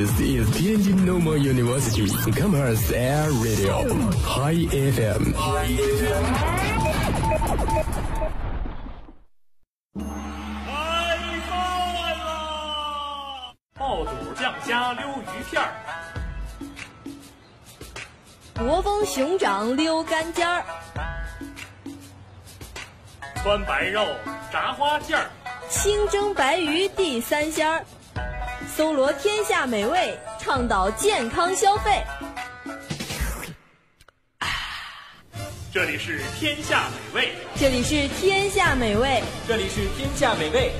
This is Tianjin Normal University Commerce Air Radio High FM。开饭啦！爆肚酱虾溜鱼片儿，国风熊掌溜干尖儿，川白肉炸花馅儿，清蒸白鱼地三鲜儿，搜罗天下美味，倡导健康消费。这里是天下美味。这里是天下美味，这里是天下美味。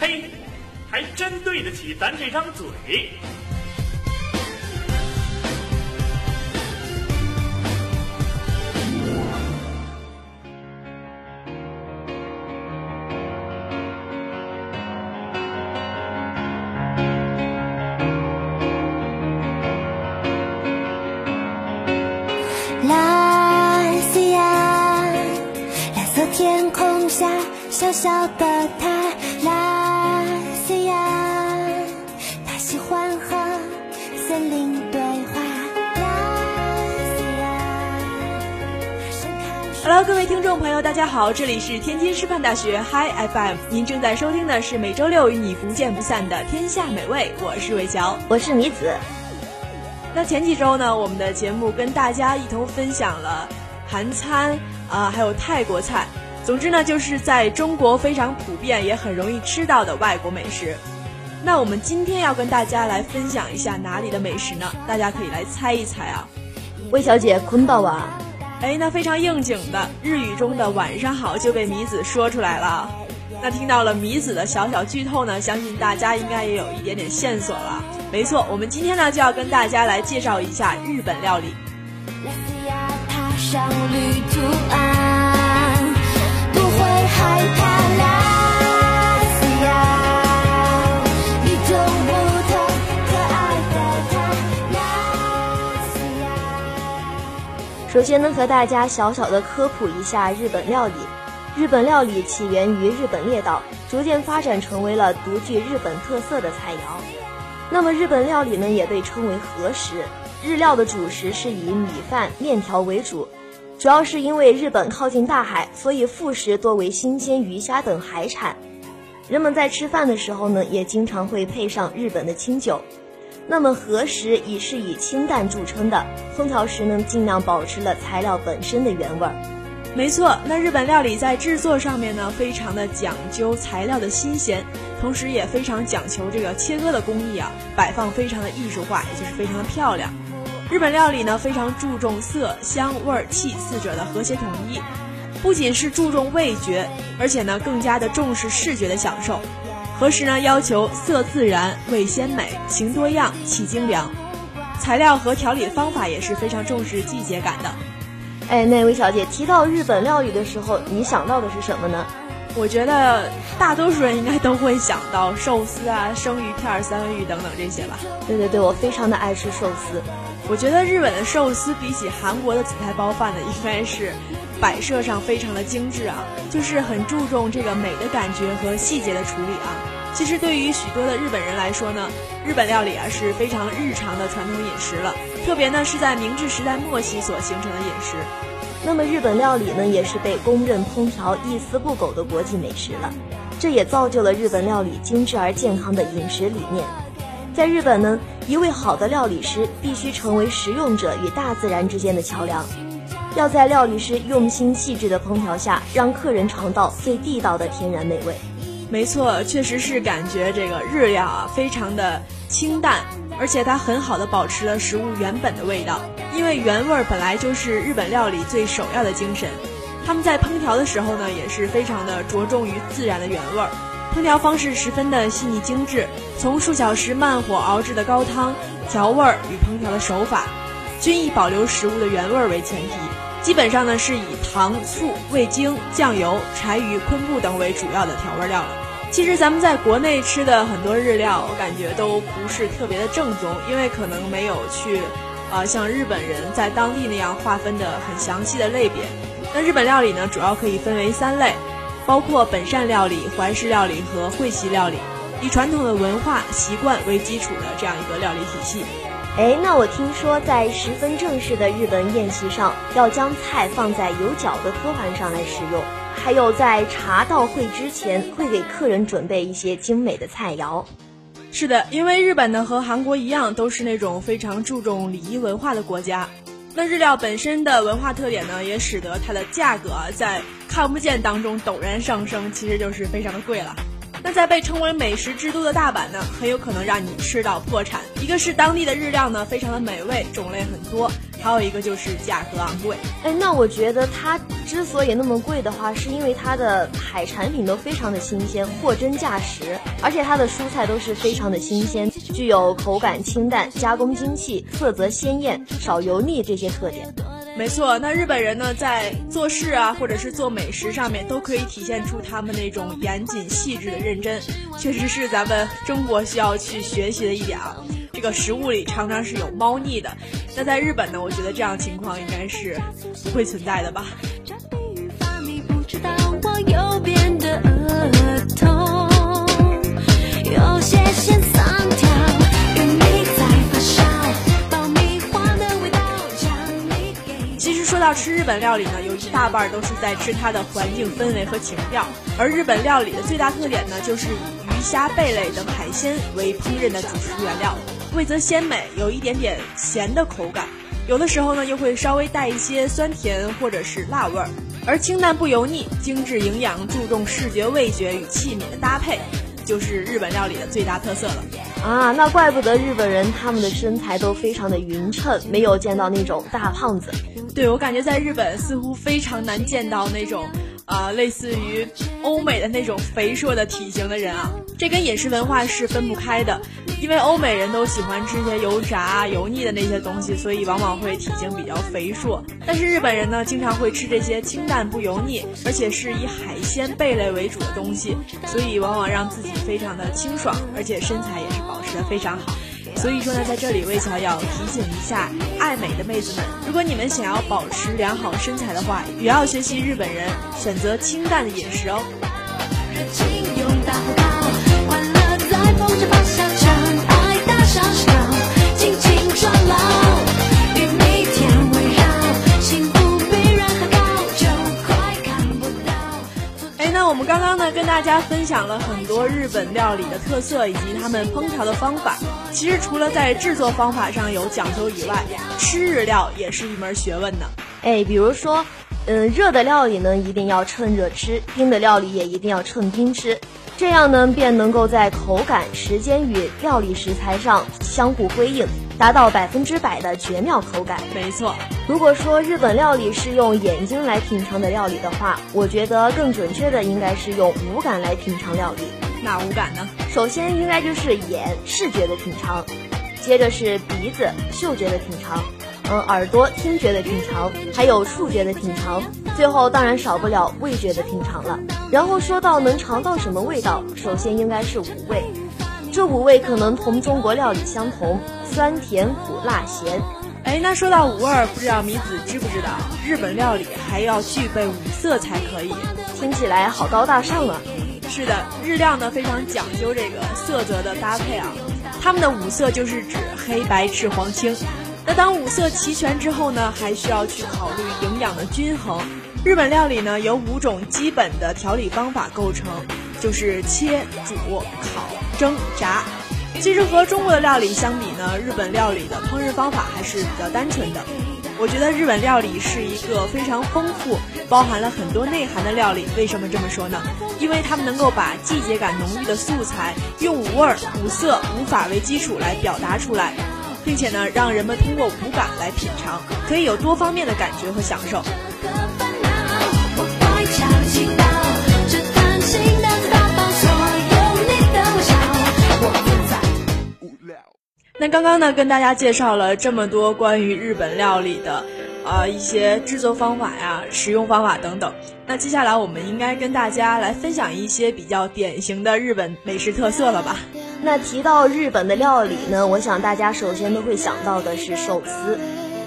嘿，还真对得起咱这张嘴。Hello，各位听众朋友，大家好，这里是天津师范大学 Hi FM，您正在收听的是每周六与你不见不散的天下美味，我是魏乔。我是米子。那前几周呢，我们的节目跟大家一同分享了韩餐啊、还有泰国菜，总之呢，就是在中国非常普遍也很容易吃到的外国美食。那我们今天要跟大家来分享一下哪里的美食呢？大家可以来猜一猜啊。魏小姐，坤宝啊，哎，那非常应景的日语中的“晚上好”就被米子说出来了。那听到了米子的小小剧透呢，相信大家应该也有一点点线索了。没错，我们今天呢就要跟大家来介绍一下日本料理。上旅途岸，不会害怕。蓝首先呢，和大家小小的科普一下日本料理。日本料理起源于日本列岛，逐渐发展成为了独具日本特色的菜肴。那么日本料理呢，也被称为和食。日料的主食是以米饭、面条为主，主要是因为日本靠近大海，所以副食多为新鲜鱼虾等海产。人们在吃饭的时候呢，也经常会配上日本的清酒。那么和食以是以清淡著称的，烹调时呢，尽量保持了材料本身的原味儿。没错，那日本料理在制作上面呢，非常的讲究材料的新鲜，同时也非常讲求这个切割的工艺啊，摆放非常的艺术化，也就是非常的漂亮。日本料理呢，非常注重色香味儿气四者的和谐统一，不仅是注重味觉，而且呢，更加的重视视觉的享受。和食呢，要求色自然、味鲜美、形多样、气精良。材料和调理方法也是非常重视季节感的。哎，那位小姐提到日本料理的时候，你想到的是什么呢？我觉得大多数人应该都会想到寿司啊、生鱼片、三文鱼等等这些吧。对对对，我非常的爱吃寿司。我觉得日本的寿司比起韩国的紫菜包饭呢，应该是摆设上非常的精致啊，就是很注重这个美的感觉和细节的处理啊。其实对于许多的日本人来说呢，日本料理啊是非常日常的传统饮食了，特别呢是在明治时代末期所形成的饮食。那么日本料理呢，也是被公认烹调一丝不苟的国际美食了，这也造就了日本料理精致而健康的饮食理念。在日本呢，一位好的料理师必须成为食用者与大自然之间的桥梁，要在料理师用心细致的烹调下，让客人尝到最地道的天然美味。没错，确实是感觉这个日料啊非常的清淡，而且它很好的保持了食物原本的味道，因为原味儿本来就是日本料理最首要的精神。他们在烹调的时候呢，也是非常的着重于自然的原味儿，烹调方式十分的细腻精致，从数小时慢火熬制的高汤，调味儿与烹调的手法，均以保留食物的原味为前提。基本上呢是以糖、醋、味精、酱油、柴鱼、昆布等为主要的调味料了。其实咱们在国内吃的很多日料，我感觉都不是特别的正宗，因为可能没有去，呃，像日本人在当地那样划分的很详细的类别。那日本料理呢，主要可以分为三类，包括本善料理、怀石料理和会席料理。以传统的文化习惯为基础的这样一个料理体系。哎，那我听说在十分正式的日本宴席上，要将菜放在有角的托盘上来食用，还有在茶到会之前，会给客人准备一些精美的菜肴。是的，因为日本呢和韩国一样，都是那种非常注重礼仪文化的国家。那日料本身的文化特点呢，也使得它的价格在看不见当中陡然上升，其实就是非常的贵了。那在被称为美食之都的大阪呢，很有可能让你吃到破产。一个是当地的日料呢非常的美味，种类很多，还有一个就是价格昂贵。哎，那我觉得它之所以那么贵的话，是因为它的海产品都非常的新鲜，货真价实，而且它的蔬菜都是非常的新鲜，具有口感清淡、加工精细、色泽鲜艳、少油腻这些特点。没错，那日本人呢，在做事啊，或者是做美食上面，都可以体现出他们那种严谨细致的认真，确实是咱们中国需要去学习的一点啊。这个食物里常常是有猫腻的，那在日本呢，我觉得这样情况应该是不会存在的吧。有些说到吃日本料理呢，有一大半都是在吃它的环境氛围和情调。而日本料理的最大特点呢，就是以鱼虾贝类等海鲜为烹饪的主食原料，味则鲜美，有一点点咸的口感，有的时候呢又会稍微带一些酸甜或者是辣味儿。而清淡不油腻，精致营养，注重视觉味觉与器皿的搭配，就是日本料理的最大特色了。啊，那怪不得日本人他们的身材都非常的匀称，没有见到那种大胖子。对，我感觉在日本似乎非常难见到那种，啊，类似于欧美的那种肥硕的体型的人啊。这跟饮食文化是分不开的，因为欧美人都喜欢吃些油炸、油腻的那些东西，所以往往会体型比较肥硕。但是日本人呢，经常会吃这些清淡不油腻，而且是以海鲜贝类为主的东西，所以往往让自己非常的清爽，而且身材也是非常好。所以说呢，在这里魏乔要提醒一下爱美的妹子们，如果你们想要保持良好身材的话，也要学习日本人，选择清淡的饮食哦。刚刚呢，跟大家分享了很多日本料理的特色以及他们烹调的方法。其实除了在制作方法上有讲究以外，吃日料也是一门学问呢。哎，比如说，嗯，热的料理呢一定要趁热吃，冰的料理也一定要趁冰吃，这样呢便能够在口感、时间与料理食材上相互辉映。达到百分之百的绝妙口感。没错，如果说日本料理是用眼睛来品尝的料理的话，我觉得更准确的应该是用五感来品尝料理。哪五感呢？首先应该就是眼视觉的品尝，接着是鼻子嗅觉的品尝，嗯，耳朵听觉的品尝，还有触觉的品尝，最后当然少不了味觉的品尝了。然后说到能尝到什么味道，首先应该是五味。这五味可能同中国料理相同，酸甜苦辣咸。哎，那说到五味，不知道米子知不知道，日本料理还要具备五色才可以。听起来好高大上啊！是的，日料呢非常讲究这个色泽的搭配啊。他们的五色就是指黑白赤黄青。那当五色齐全之后呢，还需要去考虑营养的均衡。日本料理呢由五种基本的调理方法构成，就是切、煮、烤。蒸炸，其实和中国的料理相比呢，日本料理的烹饪方法还是比较单纯的。我觉得日本料理是一个非常丰富、包含了很多内涵的料理。为什么这么说呢？因为他们能够把季节感浓郁的素材用五味、五色、五法为基础来表达出来，并且呢，让人们通过五感来品尝，可以有多方面的感觉和享受。那刚刚呢，跟大家介绍了这么多关于日本料理的，啊一些制作方法呀、食用方法等等。那接下来我们应该跟大家来分享一些比较典型的日本美食特色了吧？那提到日本的料理呢，我想大家首先都会想到的是寿司，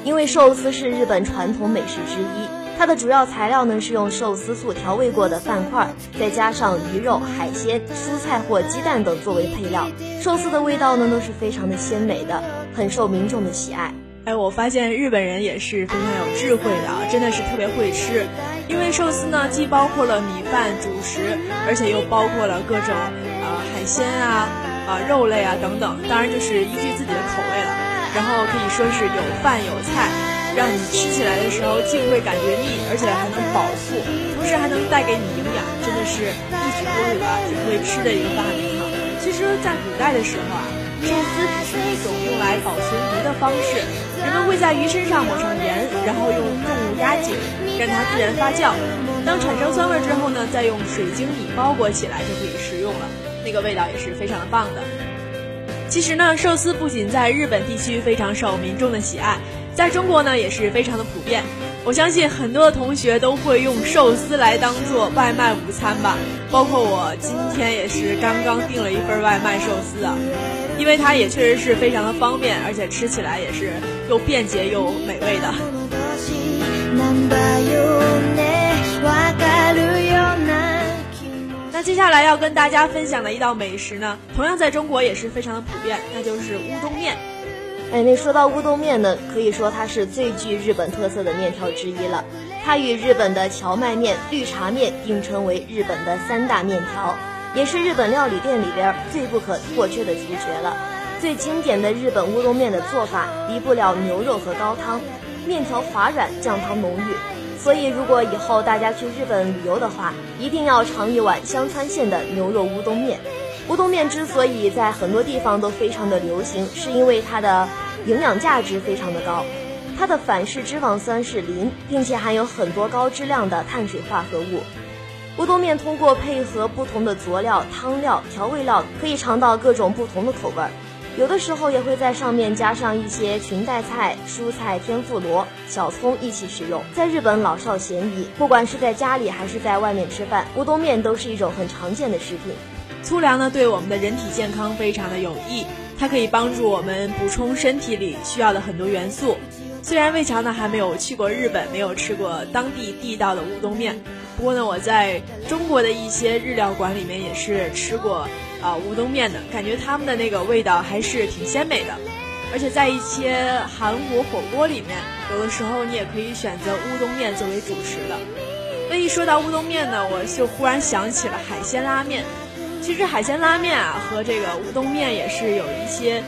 因为寿司是日本传统美食之一。它的主要材料呢是用寿司醋调味过的饭块，再加上鱼肉、海鲜、蔬菜或鸡蛋等作为配料。寿司的味道呢都是非常的鲜美的，很受民众的喜爱。哎，我发现日本人也是非常有智慧的啊，真的是特别会吃。因为寿司呢既包括了米饭主食，而且又包括了各种呃海鲜啊、啊肉类啊等等，当然就是依据自己的口味了。然后可以说是有饭有菜，让你吃起来的时候既不会感觉腻，而且还能饱腹，同时还能带给你营养，真的是一举多得啊，挺会吃的一个发明哈。其实，在古代的时候啊。寿司只是一种用来保存鱼的方式，人们会在鱼身上抹上盐，然后用重物压紧，让它自然发酵。当产生酸味之后呢，再用水晶米包裹起来就可以食用了，那个味道也是非常的棒的。其实呢，寿司不仅在日本地区非常受民众的喜爱，在中国呢也是非常的普遍。我相信很多的同学都会用寿司来当做外卖午餐吧，包括我今天也是刚刚订了一份外卖寿司啊。因为它也确实是非常的方便，而且吃起来也是又便捷又美味的。接下来要跟大家分享的一道美食呢，同样在中国也是非常的普遍，那就是乌冬面。哎，那说到乌冬面呢，可以说它是最具日本特色的面条之一了。它与日本的荞麦面、绿茶面并称为日本的三大面条。也是日本料理店里边最不可或缺的主角了。最经典的日本乌冬面的做法离不了牛肉和高汤，面条滑软，酱汤浓郁。所以如果以后大家去日本旅游的话，一定要尝一碗香川县的牛肉乌冬面。乌冬面之所以在很多地方都非常的流行，是因为它的营养价值非常的高。它的反式脂肪酸是零，并且含有很多高质量的碳水化合物。乌冬面通过配合不同的佐料、汤料、调味料，可以尝到各种不同的口味儿。有的时候也会在上面加上一些裙带菜、蔬菜、天妇罗、小葱一起食用。在日本老少咸宜，不管是在家里还是在外面吃饭，乌冬面都是一种很常见的食品。粗粮呢，对我们的人体健康非常的有益，它可以帮助我们补充身体里需要的很多元素。虽然魏强呢还没有去过日本，没有吃过当地地道的乌冬面。不过呢，我在中国的一些日料馆里面也是吃过啊乌冬面的，感觉他们的那个味道还是挺鲜美的。而且在一些韩国火锅里面，有的时候你也可以选择乌冬面作为主食的。那一说到乌冬面呢，我就忽然想起了海鲜拉面。其实海鲜拉面啊和这个乌冬面也是有一些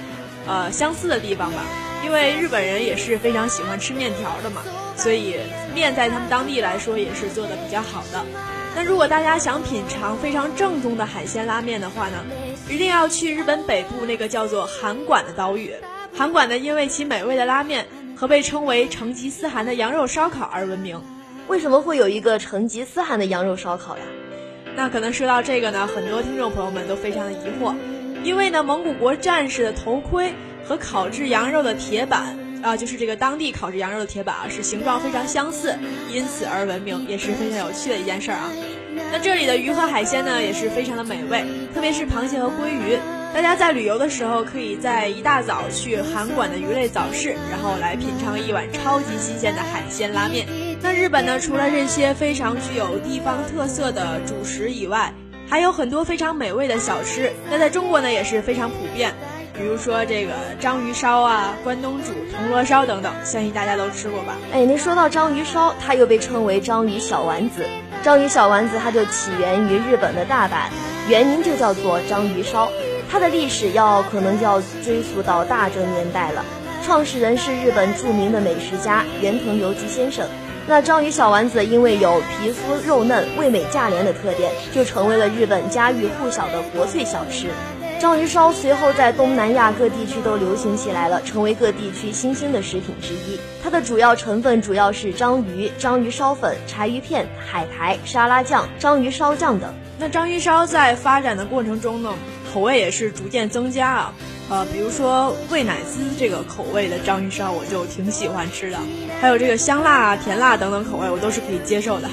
呃相似的地方吧，因为日本人也是非常喜欢吃面条的嘛。所以面在他们当地来说也是做的比较好的。那如果大家想品尝非常正宗的海鲜拉面的话呢，一定要去日本北部那个叫做函馆的岛屿。函馆呢，因为其美味的拉面和被称为成吉思汗的羊肉烧烤而闻名。为什么会有一个成吉思汗的羊肉烧烤呀？那可能说到这个呢，很多听众朋友们都非常的疑惑，因为呢，蒙古国战士的头盔和烤制羊肉的铁板。啊，就是这个当地烤制羊肉的铁板啊，是形状非常相似，因此而闻名，也是非常有趣的一件事儿啊。那这里的鱼和海鲜呢，也是非常的美味，特别是螃蟹和鲑鱼。大家在旅游的时候，可以在一大早去韩馆的鱼类早市，然后来品尝一碗超级新鲜的海鲜拉面。那日本呢，除了这些非常具有地方特色的主食以外，还有很多非常美味的小吃。那在中国呢，也是非常普遍。比如说这个章鱼烧啊、关东煮、铜锣烧等等，相信大家都吃过吧？哎，那说到章鱼烧，它又被称为章鱼小丸子。章鱼小丸子它就起源于日本的大阪，原名就叫做章鱼烧。它的历史要可能就要追溯到大正年代了。创始人是日本著名的美食家原藤由吉先生。那章鱼小丸子因为有皮肤肉嫩、味美价廉的特点，就成为了日本家喻户晓的国粹小吃。章鱼烧随后在东南亚各地区都流行起来了，成为各地区新兴的食品之一。它的主要成分主要是章鱼、章鱼烧粉、柴鱼片、海苔、沙拉酱、章鱼烧酱等。那章鱼烧在发展的过程中呢，口味也是逐渐增加啊。呃，比如说味乃滋这个口味的章鱼烧，我就挺喜欢吃的。还有这个香辣、甜辣等等口味，我都是可以接受的。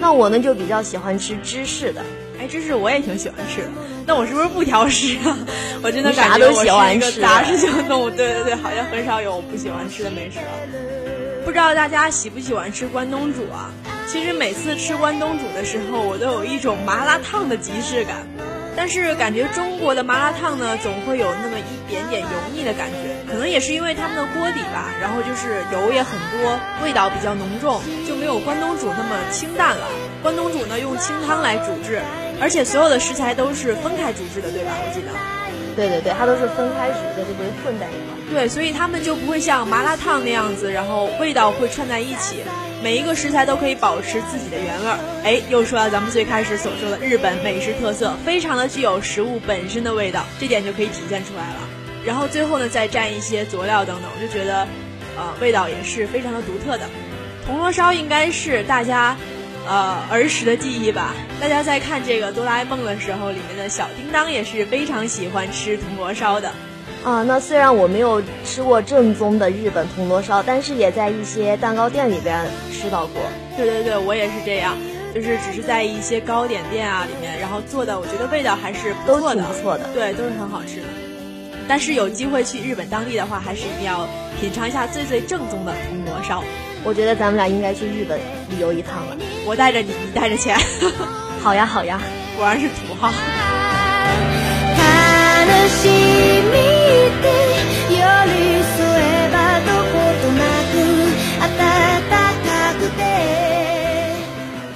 那我呢，就比较喜欢吃芝士的。哎，芝士我也挺喜欢吃的。那我是不是不挑食啊？我真的感觉我是一个杂食性动物。对对对，好像很少有我不喜欢吃的美食了。不知道大家喜不喜欢吃关东煮啊？其实每次吃关东煮的时候，我都有一种麻辣烫的即视感。但是感觉中国的麻辣烫呢，总会有那么一点点油腻的感觉，可能也是因为他们的锅底吧，然后就是油也很多，味道比较浓重，就没有关东煮那么清淡了。关东煮呢用清汤来煮制，而且所有的食材都是分开煮制的，对吧？我记得。对对对，它都是分开煮的，就不会混在一块。对，所以他们就不会像麻辣烫那样子，然后味道会串在一起。每一个食材都可以保持自己的原味儿。哎，又说到咱们最开始所说的日本美食特色，非常的具有食物本身的味道，这点就可以体现出来了。然后最后呢，再蘸一些佐料等等，我就觉得，呃，味道也是非常的独特的。铜锣烧应该是大家，呃，儿时的记忆吧。大家在看这个哆啦 A 梦的时候，里面的小叮当也是非常喜欢吃铜锣烧的。啊，那虽然我没有吃过正宗的日本铜锣烧，但是也在一些蛋糕店里边吃到过。对对对，我也是这样，就是只是在一些糕点店啊里面，然后做的，我觉得味道还是都挺不错的，对，都是很好吃的。但是有机会去日本当地的话，还是一定要品尝一下最最正宗的铜锣烧。我觉得咱们俩应该去日本旅游一趟了。我带着你，你带着钱。好呀好呀，果然是土豪。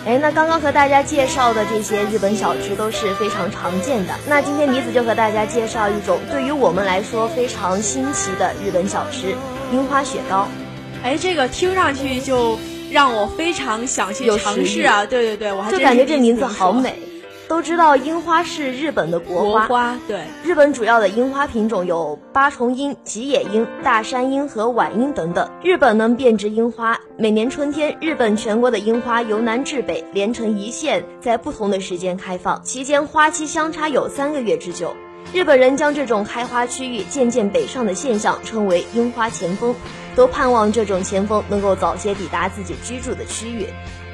哎，那刚刚和大家介绍的这些日本小吃都是非常常见的。那今天妮子就和大家介绍一种对于我们来说非常新奇的日本小吃——樱花雪糕。哎，这个听上去就让我非常想去尝试啊！对对对，我还就感觉这名字好美。都知道樱花是日本的国花，对。日本主要的樱花品种有八重樱、吉野樱、大山樱和晚樱等等。日本呢遍植樱花，每年春天，日本全国的樱花由南至北连成一线，在不同的时间开放，期间花期相差有三个月之久。日本人将这种开花区域渐渐北上的现象称为樱花前锋，都盼望这种前锋能够早些抵达自己居住的区域。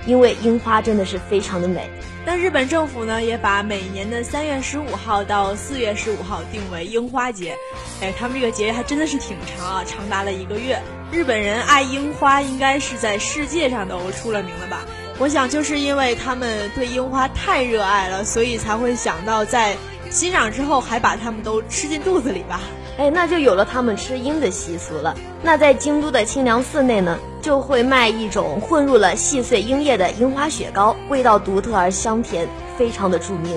因为樱花真的是非常的美，但日本政府呢也把每年的三月十五号到四月十五号定为樱花节。哎，他们这个节还真的是挺长啊，长达了一个月。日本人爱樱花，应该是在世界上都出了名了吧？我想就是因为他们对樱花太热爱了，所以才会想到在欣赏之后还把它们都吃进肚子里吧。哎，那就有了他们吃樱的习俗了。那在京都的清凉寺内呢，就会卖一种混入了细碎樱叶的樱花雪糕，味道独特而香甜，非常的著名。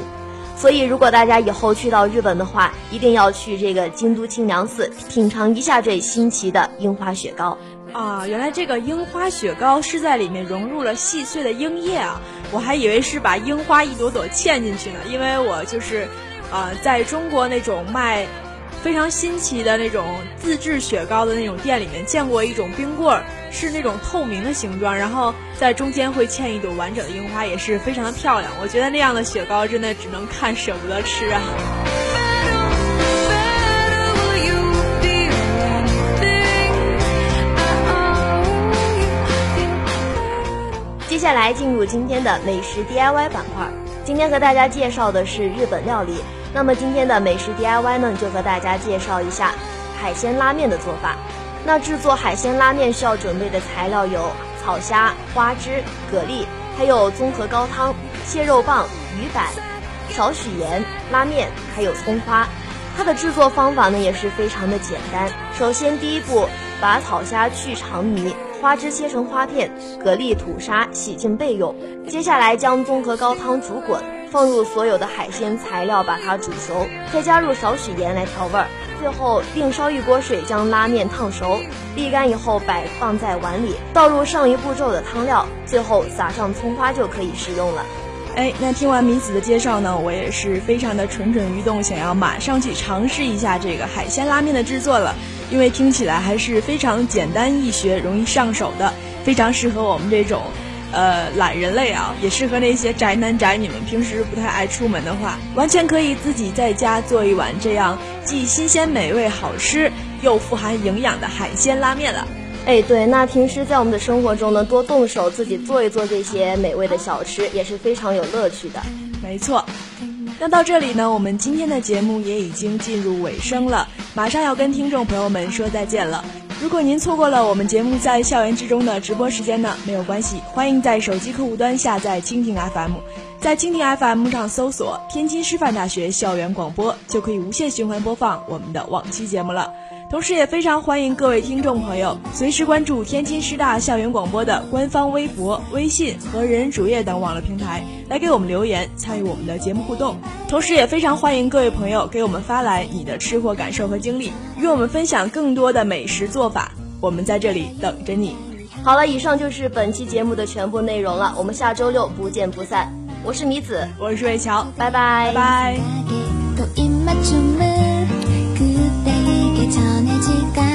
所以，如果大家以后去到日本的话，一定要去这个京都清凉寺品尝一下这新奇的樱花雪糕。啊，原来这个樱花雪糕是在里面融入了细碎的樱叶啊！我还以为是把樱花一朵朵嵌进去呢，因为我就是，呃，在中国那种卖。非常新奇的那种自制雪糕的那种店里面见过一种冰棍儿，是那种透明的形状，然后在中间会嵌一朵完整的樱花，也是非常的漂亮。我觉得那样的雪糕真的只能看舍不得吃啊。接下来进入今天的美食 DIY 板块，今天和大家介绍的是日本料理。那么今天的美食 DIY 呢，就和大家介绍一下海鲜拉面的做法。那制作海鲜拉面需要准备的材料有草虾、花枝、蛤蜊，还有综合高汤、蟹肉棒、鱼板、少许盐、拉面，还有葱花。它的制作方法呢也是非常的简单。首先第一步，把草虾去肠泥，花枝切成花片，蛤蜊吐沙洗净备用。接下来将综合高汤煮滚。放入所有的海鲜材料，把它煮熟，再加入少许盐来调味儿。最后另烧一锅水，将拉面烫熟，沥干以后摆放在碗里，倒入上一步骤的汤料，最后撒上葱花就可以食用了。哎，那听完米子的介绍呢，我也是非常的蠢蠢欲动，想要马上去尝试一下这个海鲜拉面的制作了，因为听起来还是非常简单易学、容易上手的，非常适合我们这种。呃，懒人类啊，也适合那些宅男宅女们。平时不太爱出门的话，完全可以自己在家做一碗这样既新鲜美味、好吃又富含营养的海鲜拉面了。哎，对，那平时在我们的生活中呢，多动手自己做一做这些美味的小吃，也是非常有乐趣的。没错。那到这里呢，我们今天的节目也已经进入尾声了，马上要跟听众朋友们说再见了。如果您错过了我们节目在校园之中的直播时间呢，没有关系，欢迎在手机客户端下载蜻蜓 FM，在蜻蜓 FM 上搜索天津师范大学校园广播，就可以无限循环播放我们的往期节目了。同时，也非常欢迎各位听众朋友随时关注天津师大校园广播的官方微博、微信和人人主页等网络平台，来给我们留言，参与我们的节目互动。同时，也非常欢迎各位朋友给我们发来你的吃货感受和经历，与我们分享更多的美食做法。我们在这里等着你。好了，以上就是本期节目的全部内容了，我们下周六不见不散。我是米子，我是魏乔，拜拜拜拜。 전해질까?